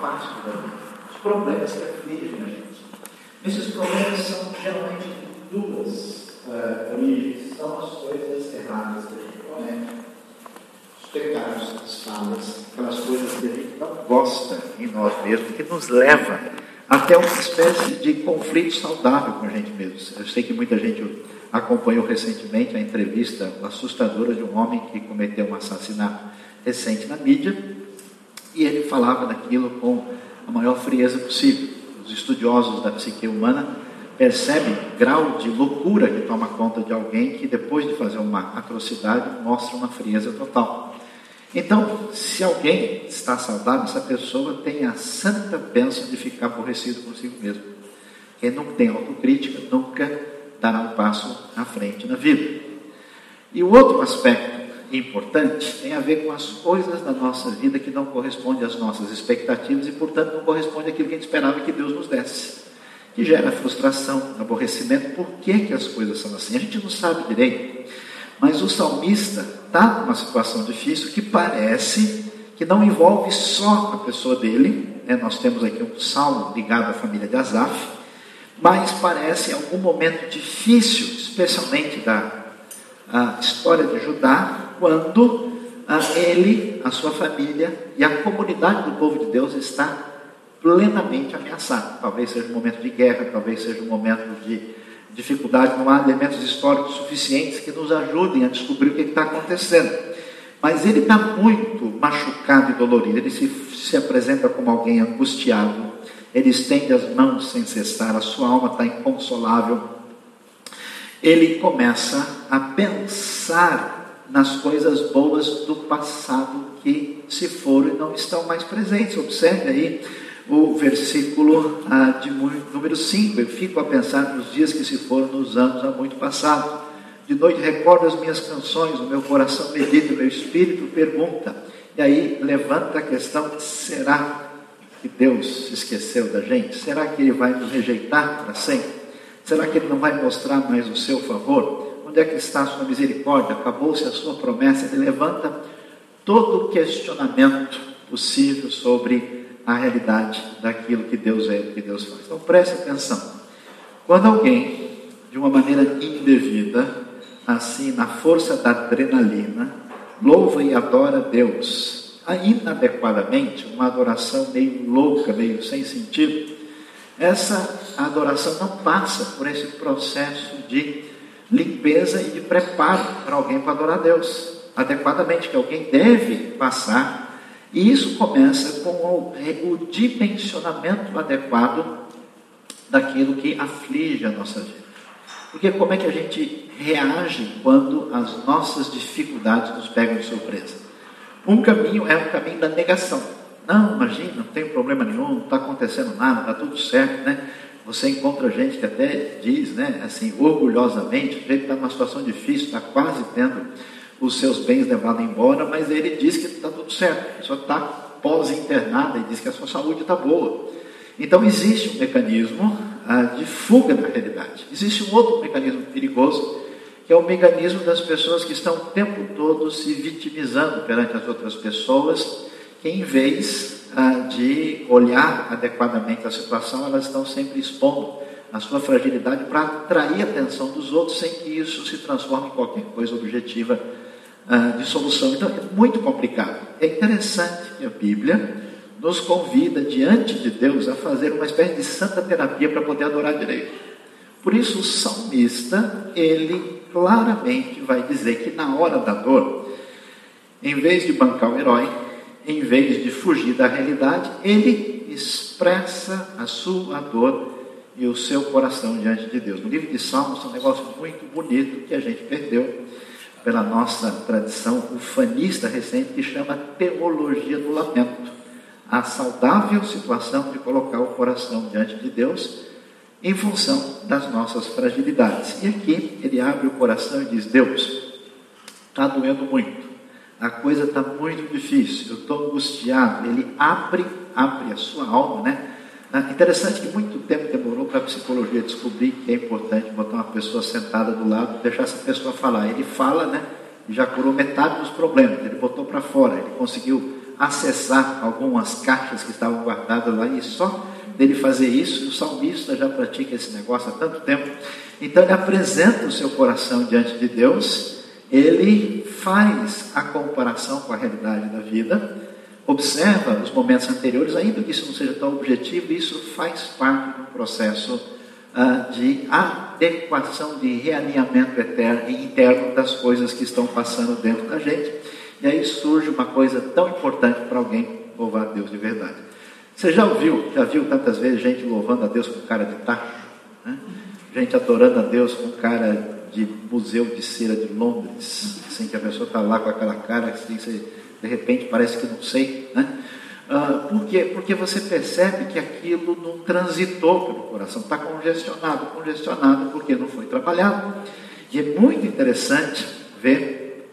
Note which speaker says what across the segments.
Speaker 1: fácil da vida, os problemas que afligem a gente. Esses problemas são geralmente duas uh, origens, são as coisas erradas que a gente comete, os pecados, as falas, aquelas coisas que a gente não gosta em nós mesmos, que nos leva até uma espécie de conflito saudável com a gente mesmo. Eu sei que muita gente acompanhou recentemente a entrevista assustadora de um homem que cometeu um assassinato recente na mídia, e ele falava daquilo com a maior frieza possível. Os estudiosos da psique humana percebem grau de loucura que toma conta de alguém que depois de fazer uma atrocidade mostra uma frieza total. Então, se alguém está saudável, essa pessoa tem a santa bênção de ficar aborrecido consigo mesmo. Quem não tem autocrítica nunca dará um passo à frente na vida. E o outro aspecto importante tem a ver com as coisas da nossa vida que não correspondem às nossas expectativas e, portanto, não corresponde àquilo que a gente esperava que Deus nos desse. Que gera frustração, aborrecimento. Por que, que as coisas são assim? A gente não sabe direito. Mas o salmista está numa situação difícil que parece que não envolve só a pessoa dele. Né? Nós temos aqui um salmo ligado à família de Asaf, mas parece algum momento difícil, especialmente da história de Judá, quando ele, a sua família e a comunidade do povo de Deus está plenamente ameaçada. Talvez seja um momento de guerra, talvez seja um momento de dificuldade, não há elementos históricos suficientes que nos ajudem a descobrir o que está acontecendo. Mas ele está muito machucado e dolorido, ele se, se apresenta como alguém angustiado, ele estende as mãos sem cessar, a sua alma está inconsolável. Ele começa a pensar nas coisas boas do passado que se foram e não estão mais presentes. Observe aí o versículo ah, de número 5. Eu fico a pensar nos dias que se foram nos anos há muito passado. De noite recordo as minhas canções, o meu coração medita, o meu espírito pergunta. E aí levanta a questão: será que Deus se esqueceu da gente? Será que Ele vai nos rejeitar para sempre? Será que Ele não vai mostrar mais o seu favor? Onde é que está a sua misericórdia? Acabou-se a sua promessa? Ele levanta todo o questionamento possível sobre a realidade daquilo que Deus é e que Deus faz. Então preste atenção. Quando alguém, de uma maneira indevida, assim, na força da adrenalina, louva e adora Deus, inadequadamente, uma adoração meio louca, meio sem sentido, essa adoração não passa por esse processo de limpeza e de preparo para alguém para adorar Deus adequadamente, que alguém deve passar e isso começa com o, o dimensionamento adequado daquilo que aflige a nossa vida. Porque como é que a gente reage quando as nossas dificuldades nos pegam de surpresa? Um caminho é o caminho da negação. Não, imagina, não tem problema nenhum, não está acontecendo nada, está tudo certo, né? Você encontra gente que até diz, né, assim, orgulhosamente, o jeito está numa situação difícil, está quase tendo os seus bens levados embora, mas ele diz que está tudo certo, a pessoa está pós-internada e diz que a sua saúde está boa. Então existe um mecanismo ah, de fuga da realidade. Existe um outro mecanismo perigoso, que é o mecanismo das pessoas que estão o tempo todo se vitimizando perante as outras pessoas, que em vez de olhar adequadamente a situação, elas estão sempre expondo a sua fragilidade para atrair a atenção dos outros, sem que isso se transforme em qualquer coisa objetiva ah, de solução. Então é muito complicado. É interessante que a Bíblia nos convida diante de Deus a fazer uma espécie de santa terapia para poder adorar direito. Por isso o salmista, ele claramente vai dizer que na hora da dor, em vez de bancar o herói, em vez de fugir da realidade, ele expressa a sua dor e o seu coração diante de Deus. No livro de Salmos é um negócio muito bonito que a gente perdeu pela nossa tradição ufanista recente que chama teologia do lamento. A saudável situação de colocar o coração diante de Deus em função das nossas fragilidades. E aqui ele abre o coração e diz: Deus, está doendo muito, a coisa está muito difícil, eu estou angustiado. Ele abre, abre a sua alma, né? É interessante que muito tempo demorou para a psicologia descobrir que é importante botar uma pessoa sentada do lado, deixar essa pessoa falar. Ele fala, né? Já curou metade dos problemas. Ele botou para fora. Ele conseguiu acessar algumas caixas que estavam guardadas lá e só dele fazer isso, o salmista já pratica esse negócio há tanto tempo. Então ele apresenta o seu coração diante de Deus, ele faz a comparação com a realidade da vida, observa os momentos anteriores, ainda que isso não seja tão objetivo, isso faz parte do processo uh, de adequação, de realinhamento eterno, interno das coisas que estão passando dentro da gente. E aí surge uma coisa tão importante para alguém louvar a Deus de verdade. Você já ouviu, já viu tantas vezes gente louvando a Deus com cara de tacho? Né? Gente adorando a Deus com cara de museu de cera de Londres, assim que a pessoa está lá com aquela cara, assim, você, de repente parece que não sei, né? Ah, por quê? Porque você percebe que aquilo não transitou pelo coração, está congestionado, congestionado porque não foi trabalhado. E é muito interessante ver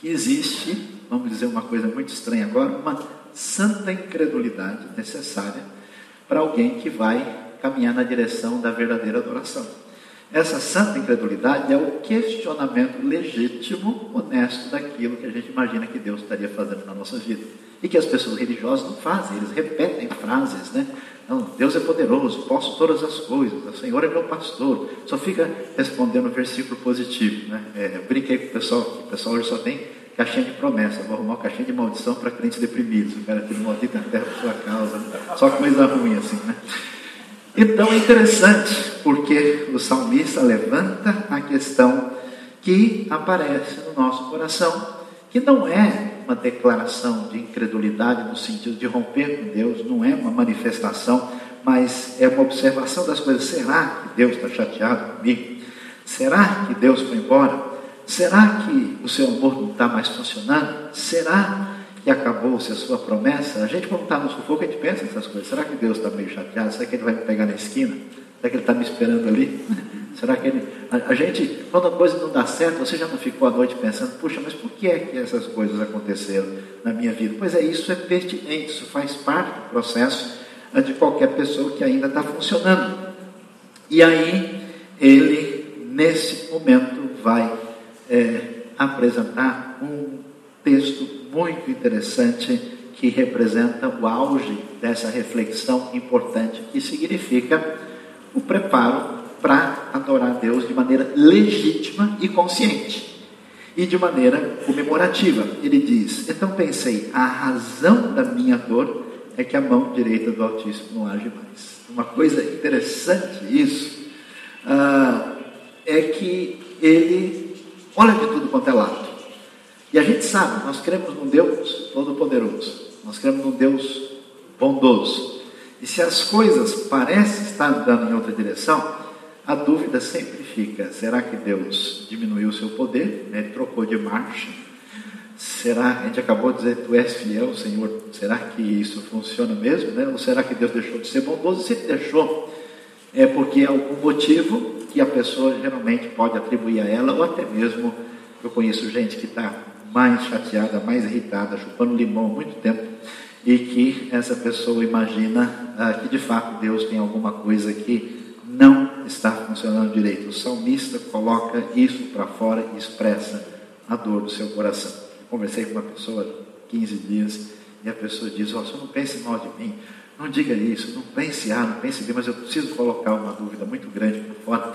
Speaker 1: que existe, vamos dizer uma coisa muito estranha agora, uma santa incredulidade necessária para alguém que vai caminhar na direção da verdadeira adoração. Essa santa incredulidade é o questionamento legítimo, honesto daquilo que a gente imagina que Deus estaria fazendo na nossa vida. E que as pessoas religiosas não fazem, eles repetem frases, né? Não, Deus é poderoso, posso todas as coisas, o Senhor é meu pastor. Só fica respondendo versículo positivo, né? É, eu brinquei com o pessoal, que o pessoal hoje só tem caixinha de promessa, vou arrumar uma caixinha de maldição para crentes deprimidos, o cara teve maldita terra por sua causa, só coisa ruim assim, né? Então é interessante, porque o salmista levanta a questão que aparece no nosso coração, que não é uma declaração de incredulidade no sentido de romper com Deus, não é uma manifestação, mas é uma observação das coisas. Será que Deus está chateado comigo? Será que Deus foi embora? Será que o seu amor não está mais funcionando? Será que acabou-se a sua promessa, a gente quando está no sufoco, a gente pensa nessas coisas. Será que Deus está meio chateado? Será que Ele vai me pegar na esquina? Será que Ele está me esperando ali? Será que Ele... A, a, gente, quando a coisa não dá certo, você já não ficou à noite pensando, puxa, mas por que é que essas coisas aconteceram na minha vida? Pois é, isso é pertinente, isso faz parte do processo de qualquer pessoa que ainda está funcionando. E aí, ele, nesse momento, vai é, apresentar um texto muito interessante que representa o auge dessa reflexão importante, que significa o preparo para adorar Deus de maneira legítima e consciente e de maneira comemorativa. Ele diz: Então pensei, a razão da minha dor é que a mão direita do Altíssimo não age mais. Uma coisa interessante isso ah, é que ele olha de tudo quanto é lado. E a gente sabe, nós cremos num Deus todo-poderoso, nós cremos num Deus bondoso. E se as coisas parecem estar andando em outra direção, a dúvida sempre fica: será que Deus diminuiu o seu poder? Ele trocou de marcha? Será, a gente acabou de dizer, tu és fiel, Senhor, será que isso funciona mesmo? Né? Ou será que Deus deixou de ser bondoso? Se ele deixou, é porque há algum motivo que a pessoa geralmente pode atribuir a ela, ou até mesmo, eu conheço gente que está mais chateada, mais irritada, chupando limão há muito tempo, e que essa pessoa imagina ah, que de fato Deus tem alguma coisa que não está funcionando direito. O salmista coloca isso para fora e expressa a dor do seu coração. Conversei com uma pessoa há 15 dias e a pessoa diz: oh, não pense mal de mim, não diga isso, não pense A, não pense B, mas eu preciso colocar uma dúvida muito grande por fora.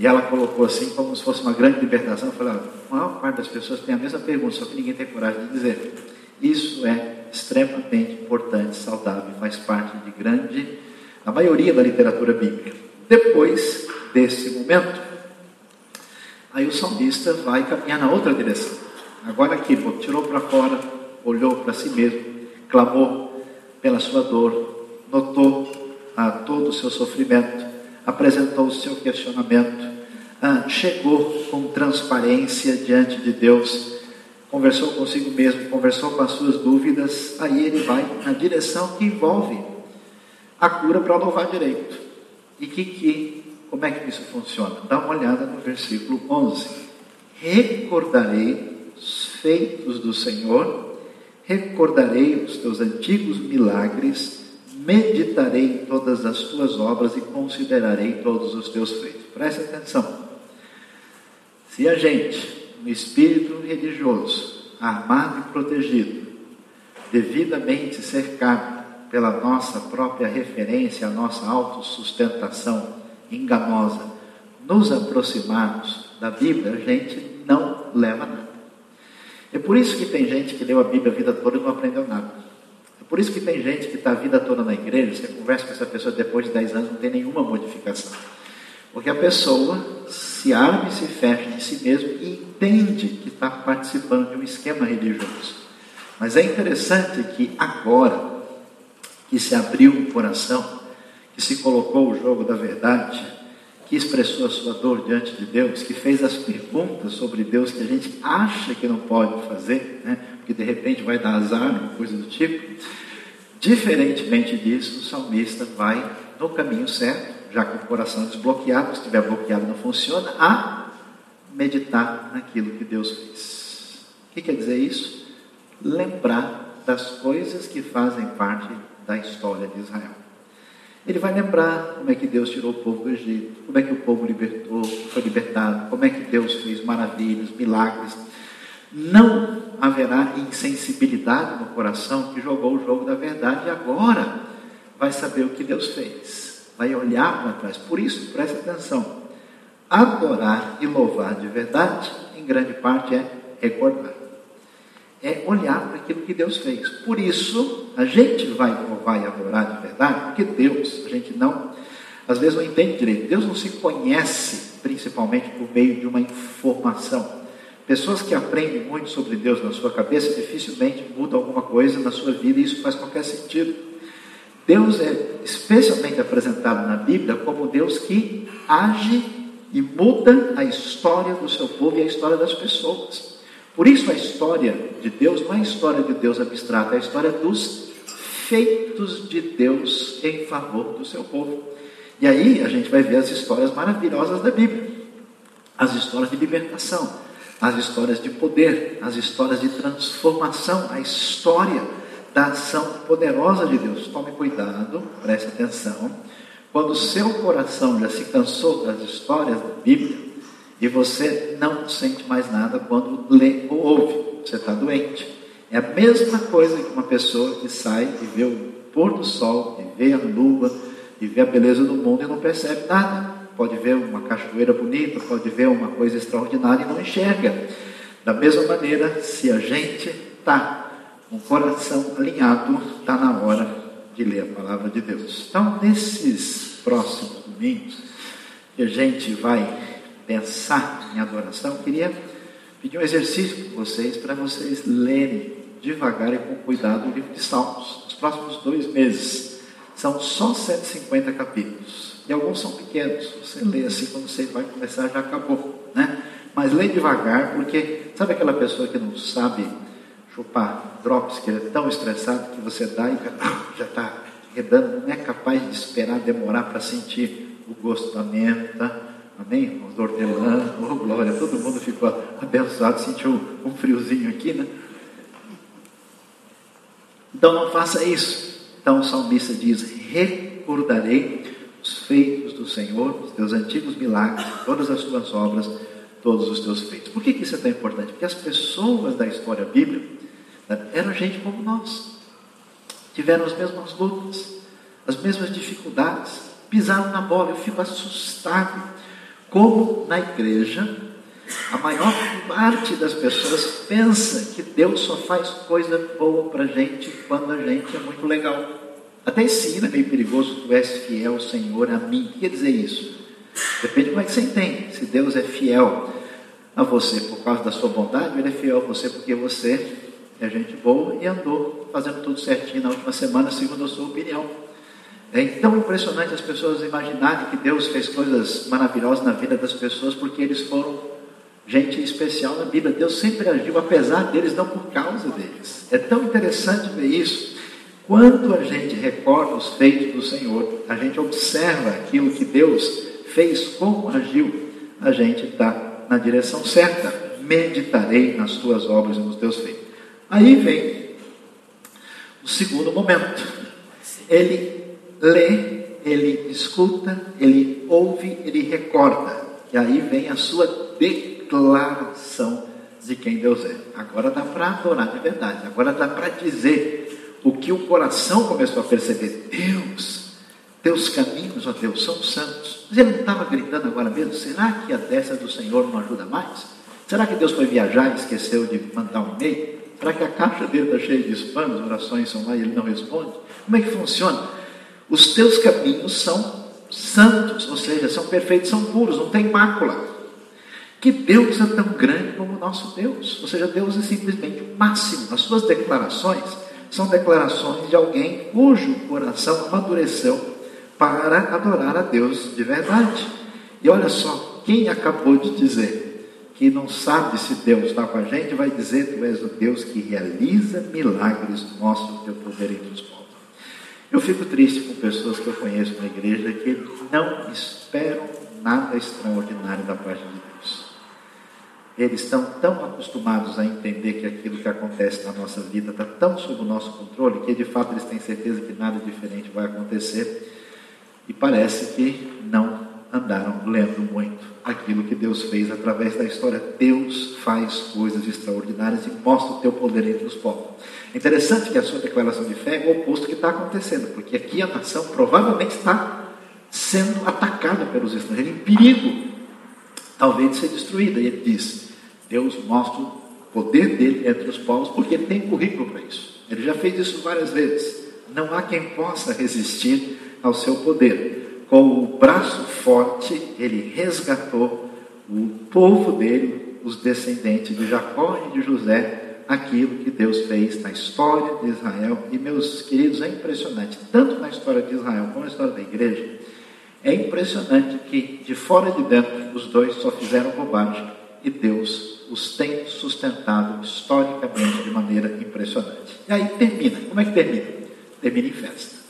Speaker 1: E ela colocou assim, como se fosse uma grande libertação. Eu falei, a maior parte das pessoas tem a mesma pergunta, só que ninguém tem coragem de dizer. Isso é extremamente importante, saudável, faz parte de grande, a maioria da literatura bíblica. Depois desse momento, aí o salmista vai caminhar na outra direção. Agora aqui, tirou para fora, olhou para si mesmo, clamou pela sua dor, notou a todo o seu sofrimento, apresentou o seu questionamento, ah, chegou com transparência diante de Deus, conversou consigo mesmo, conversou com as suas dúvidas, aí ele vai na direção que envolve a cura para louvar direito. E que, que, como é que isso funciona? Dá uma olhada no versículo 11. Recordarei os feitos do Senhor, recordarei os teus antigos milagres, meditarei todas as tuas obras e considerarei todos os teus feitos. Preste atenção. Se a gente, no espírito religioso, armado e protegido, devidamente cercado pela nossa própria referência, a nossa autossustentação enganosa, nos aproximarmos da Bíblia, a gente não leva nada. É por isso que tem gente que leu a Bíblia a vida toda e não aprendeu nada. Por isso que tem gente que está a vida toda na igreja, você conversa com essa pessoa depois de 10 anos, não tem nenhuma modificação. Porque a pessoa se abre e se fecha em si mesmo e entende que está participando de um esquema religioso. Mas é interessante que agora que se abriu o coração, que se colocou o jogo da verdade, que expressou a sua dor diante de Deus, que fez as perguntas sobre Deus que a gente acha que não pode fazer, né? Porque de repente vai dar azar, coisa do tipo. Diferentemente disso, o salmista vai no caminho certo, já com o coração desbloqueado, se estiver bloqueado não funciona, a meditar naquilo que Deus fez. O que quer dizer isso? Lembrar das coisas que fazem parte da história de Israel. Ele vai lembrar como é que Deus tirou o povo do Egito, como é que o povo libertou, foi libertado, como é que Deus fez maravilhas, milagres. Não haverá insensibilidade no coração que jogou o jogo da verdade e agora vai saber o que Deus fez, vai olhar para trás. Por isso, preste atenção: adorar e louvar de verdade, em grande parte, é recordar é olhar para aquilo que Deus fez. Por isso, a gente vai louvar e adorar de verdade, porque Deus, a gente não, às vezes não entende direito. Deus não se conhece principalmente por meio de uma informação. Pessoas que aprendem muito sobre Deus na sua cabeça dificilmente mudam alguma coisa na sua vida e isso faz qualquer sentido. Deus é especialmente apresentado na Bíblia como Deus que age e muda a história do seu povo e a história das pessoas. Por isso a história de Deus não é a história de Deus abstrata, é a história dos feitos de Deus em favor do seu povo. E aí a gente vai ver as histórias maravilhosas da Bíblia, as histórias de libertação, as histórias de poder, as histórias de transformação, a história da ação poderosa de Deus. Tome cuidado, preste atenção. Quando o seu coração já se cansou das histórias da Bíblia, e você não sente mais nada quando lê ou ouve. Você está doente. É a mesma coisa que uma pessoa que sai e vê o pôr do sol, e vê a lua, e vê a beleza do mundo e não percebe nada. Pode ver uma cachoeira bonita, pode ver uma coisa extraordinária e não enxerga. Da mesma maneira, se a gente está com o coração alinhado, está na hora de ler a palavra de Deus. Então, nesses próximos domingos, que a gente vai pensar em adoração, queria pedir um exercício com vocês para vocês lerem devagar e com cuidado o livro de Salmos. Nos próximos dois meses são só 150 capítulos e alguns são pequenos. Você lê assim quando você vai começar já acabou, né? Mas lê devagar porque sabe aquela pessoa que não sabe chupar drops, que é tão estressado que você dá e já está redando, não é capaz de esperar demorar para sentir o gosto da menta Amém? Do hortelã, oh glória, todo mundo ficou abençoado, sentiu um friozinho aqui, né? Então não faça isso. Então o salmista diz: Recordarei os feitos do Senhor, os teus antigos milagres, todas as tuas obras, todos os teus feitos. Por que, que isso é tão importante? Porque as pessoas da história bíblica né, eram gente como nós, tiveram as mesmas lutas, as mesmas dificuldades, pisaram na bola. Eu fico assustado como na igreja, a maior parte das pessoas pensa que Deus só faz coisa boa para gente quando a gente é muito legal. Até ensina, meio perigoso, tu és fiel, Senhor, a mim. O que quer dizer isso? Depende de como é que você entende. Se Deus é fiel a você por causa da sua bondade, Ele é fiel a você porque você é gente boa e andou fazendo tudo certinho na última semana, segundo a sua opinião. É tão impressionante as pessoas imaginarem que Deus fez coisas maravilhosas na vida das pessoas porque eles foram gente especial na Bíblia. Deus sempre agiu apesar deles, não por causa deles. É tão interessante ver isso. Quando a gente recorda os feitos do Senhor, a gente observa aquilo que Deus fez, como agiu, a gente está na direção certa. Meditarei nas tuas obras e nos teus feitos. Aí vem o segundo momento. Ele lê, ele escuta, ele ouve, ele recorda. E aí vem a sua declaração de quem Deus é. Agora dá para adorar de verdade. Agora dá para dizer o que o coração começou a perceber. Deus, teus caminhos, ó Deus, são santos. Mas ele não estava gritando agora mesmo? Será que a destra do Senhor não ajuda mais? Será que Deus foi viajar e esqueceu de mandar um e-mail? Será que a caixa dele está cheia de spam, as orações são lá e ele não responde? Como é que funciona? Os teus caminhos são santos, ou seja, são perfeitos, são puros, não tem mácula. Que Deus é tão grande como o nosso Deus. Ou seja, Deus é simplesmente o máximo. As suas declarações são declarações de alguém cujo coração amadureceu para adorar a Deus de verdade. E olha só, quem acabou de dizer que não sabe se Deus está com a gente, vai dizer: Tu és o Deus que realiza milagres, mostra o teu poder entre os povos. Eu fico triste com pessoas que eu conheço na igreja que não esperam nada extraordinário da parte de Deus. Eles estão tão acostumados a entender que aquilo que acontece na nossa vida está tão sob o nosso controle que de fato eles têm certeza que nada diferente vai acontecer e parece que não andaram lendo muito aquilo que Deus fez através da história. Deus faz coisas extraordinárias e mostra o teu poder entre os povos. É interessante que a sua declaração de fé é o oposto que está acontecendo, porque aqui a nação provavelmente está sendo atacada pelos estrangeiros, em perigo, talvez de ser destruída. E ele diz: Deus mostra o poder dele entre os povos, porque ele tem currículo para isso. Ele já fez isso várias vezes. Não há quem possa resistir ao seu poder com o braço forte, ele resgatou o povo dele, os descendentes de Jacó e de José, aquilo que Deus fez na história de Israel. E, meus queridos, é impressionante, tanto na história de Israel como na história da igreja, é impressionante que de fora e de dentro os dois só fizeram bobagem e Deus os tem sustentado historicamente de maneira impressionante. E aí termina. Como é que termina? Termina em festa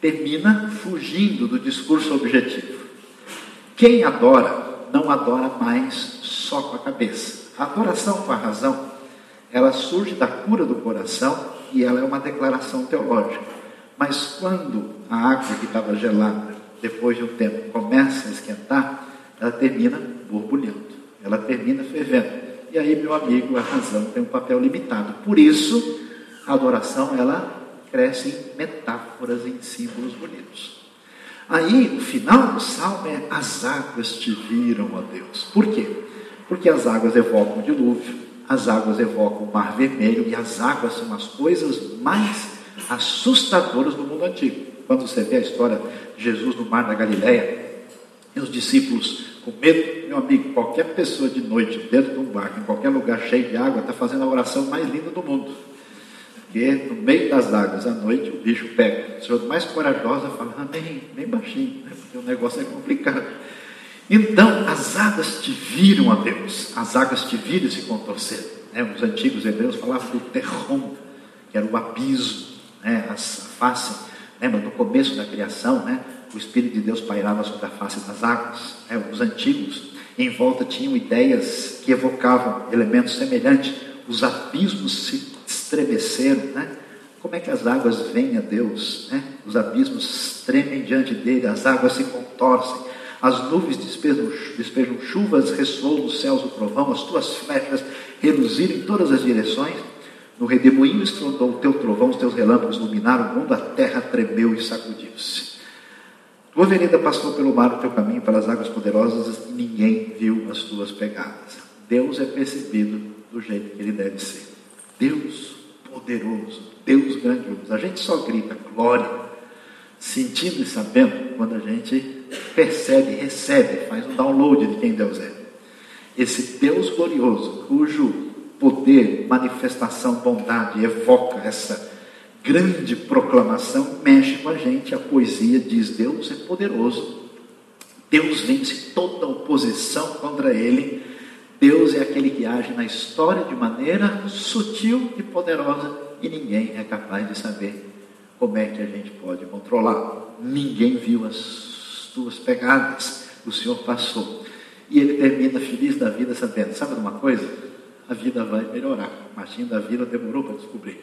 Speaker 1: termina fugindo do discurso objetivo. Quem adora, não adora mais só com a cabeça. A adoração com a razão, ela surge da cura do coração e ela é uma declaração teológica. Mas quando a água que estava gelada, depois de um tempo, começa a esquentar, ela termina borbulhando, ela termina fervendo. E aí, meu amigo, a razão tem um papel limitado. Por isso, a adoração, ela crescem metáforas em símbolos bonitos. Aí, o final do salmo é: As águas te viram, ó Deus. Por quê? Porque as águas evocam o dilúvio, as águas evocam o mar vermelho, e as águas são as coisas mais assustadoras do mundo antigo. Quando você vê a história de Jesus no mar da Galileia, e os discípulos com medo, meu amigo, qualquer pessoa de noite, dentro de um barco, em qualquer lugar cheio de água, está fazendo a oração mais linda do mundo. Porque no meio das águas à noite o bicho pega. A senhora mais corajosa fala, bem, bem baixinho, né? porque o negócio é complicado. Então, as águas te viram a Deus, as águas te viram e se contorceram. Né? Os antigos hebreus falavam do terrom, que era o abismo, né? a face. Lembra, no começo da criação, né? o Espírito de Deus pairava sobre a face das águas. Né? Os antigos, em volta, tinham ideias que evocavam elementos semelhantes. Os abismos se estremeceram, né? Como é que as águas vêm a Deus? Né? Os abismos tremem diante dele, as águas se contorcem, as nuvens despejam, despejam chuvas, ressoam nos céus o trovão, as tuas flechas reluziram em todas as direções. No redemoinho estrondou o teu trovão, os teus relâmpagos iluminaram o mundo, a terra tremeu e sacudiu-se. Tua vereda passou pelo mar, o teu caminho pelas águas poderosas, e ninguém viu as tuas pegadas. Deus é percebido do jeito que ele deve ser. Deus poderoso, Deus grandioso. A gente só grita glória, sentindo e sabendo quando a gente percebe, recebe, faz um download de quem Deus é. Esse Deus glorioso, cujo poder, manifestação, bondade evoca essa grande proclamação, mexe com a gente. A poesia diz: Deus é poderoso. Deus vence toda oposição contra ele Deus é aquele que age na história de maneira sutil e poderosa e ninguém é capaz de saber como é que a gente pode controlar. Ninguém viu as tuas pegadas, o Senhor passou. E ele termina feliz da vida sabendo, sabe de uma coisa? A vida vai melhorar. Martinho da Vila demorou para descobrir.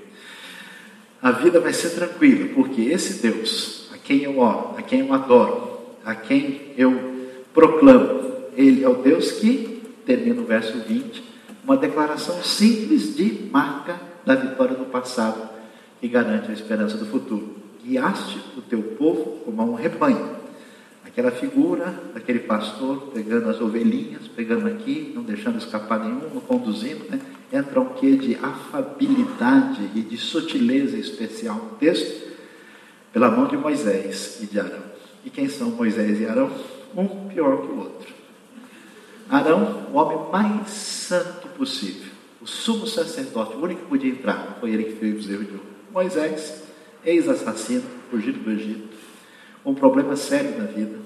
Speaker 1: A vida vai ser tranquila, porque esse Deus, a quem eu oro, a quem eu adoro, a quem eu proclamo, ele é o Deus que termina o verso 20, Uma declaração simples de marca da vitória do passado que garante a esperança do futuro. Guiaste o teu povo como a um rebanho. Aquela figura daquele pastor pegando as ovelhinhas, pegando aqui, não deixando escapar nenhuma, conduzindo, né? entra um quê de afabilidade e de sutileza especial no texto, pela mão de Moisés e de Arão. E quem são Moisés e Arão? Um pior que o outro. Arão, o homem mais santo possível, o sumo sacerdote, o único que podia entrar, foi ele que fez os erros de. Moisés, ex-assassino, fugido do Egito, um problema sério na vida.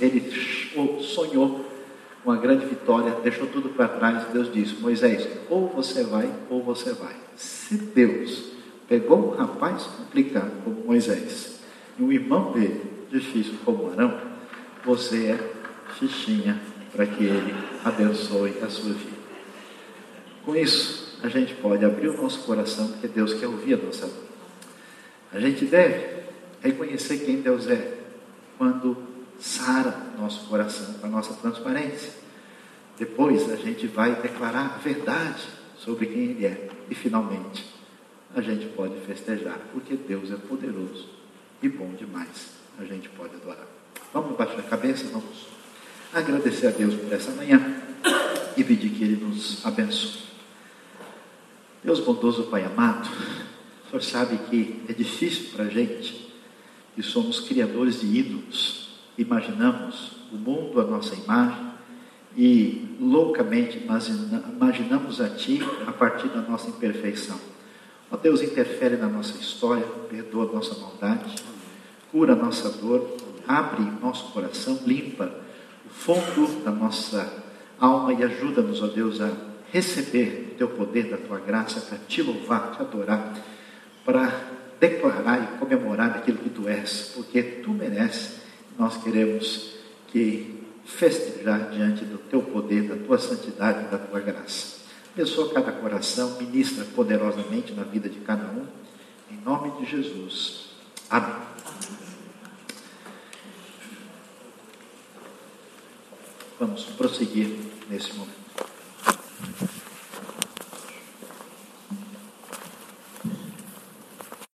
Speaker 1: Ele sonhou com a grande vitória, deixou tudo para trás. Deus disse: Moisés, ou você vai, ou você vai. Se Deus pegou um rapaz complicado como Moisés e um irmão dele, difícil como Arão, você é fichinha para que ele abençoe a sua vida. Com isso, a gente pode abrir o nosso coração, porque Deus quer ouvir a nossa voz. A gente deve reconhecer quem Deus é quando sara nosso coração com a nossa transparência. Depois a gente vai declarar a verdade sobre quem Ele é. E finalmente a gente pode festejar, porque Deus é poderoso e bom demais. A gente pode adorar. Vamos baixar a cabeça, vamos agradecer a Deus por essa manhã e pedir que Ele nos abençoe. Deus bondoso, Pai amado, o Senhor sabe que é difícil para a gente, que somos criadores de ídolos, imaginamos o mundo à nossa imagem e loucamente imaginamos a Ti a partir da nossa imperfeição. Ó Deus, interfere na nossa história, perdoa a nossa maldade, cura a nossa dor, abre nosso coração, limpa o fundo da nossa alma e ajuda-nos, ó Deus, a receber o Teu poder, da Tua graça, para Te louvar, Te adorar para declarar e comemorar aquilo que tu és, porque tu mereces. Nós queremos que festejar diante do teu poder, da tua santidade, da tua graça. Abençoa cada coração, ministra poderosamente na vida de cada um, em nome de Jesus. Amém. Vamos prosseguir nesse momento.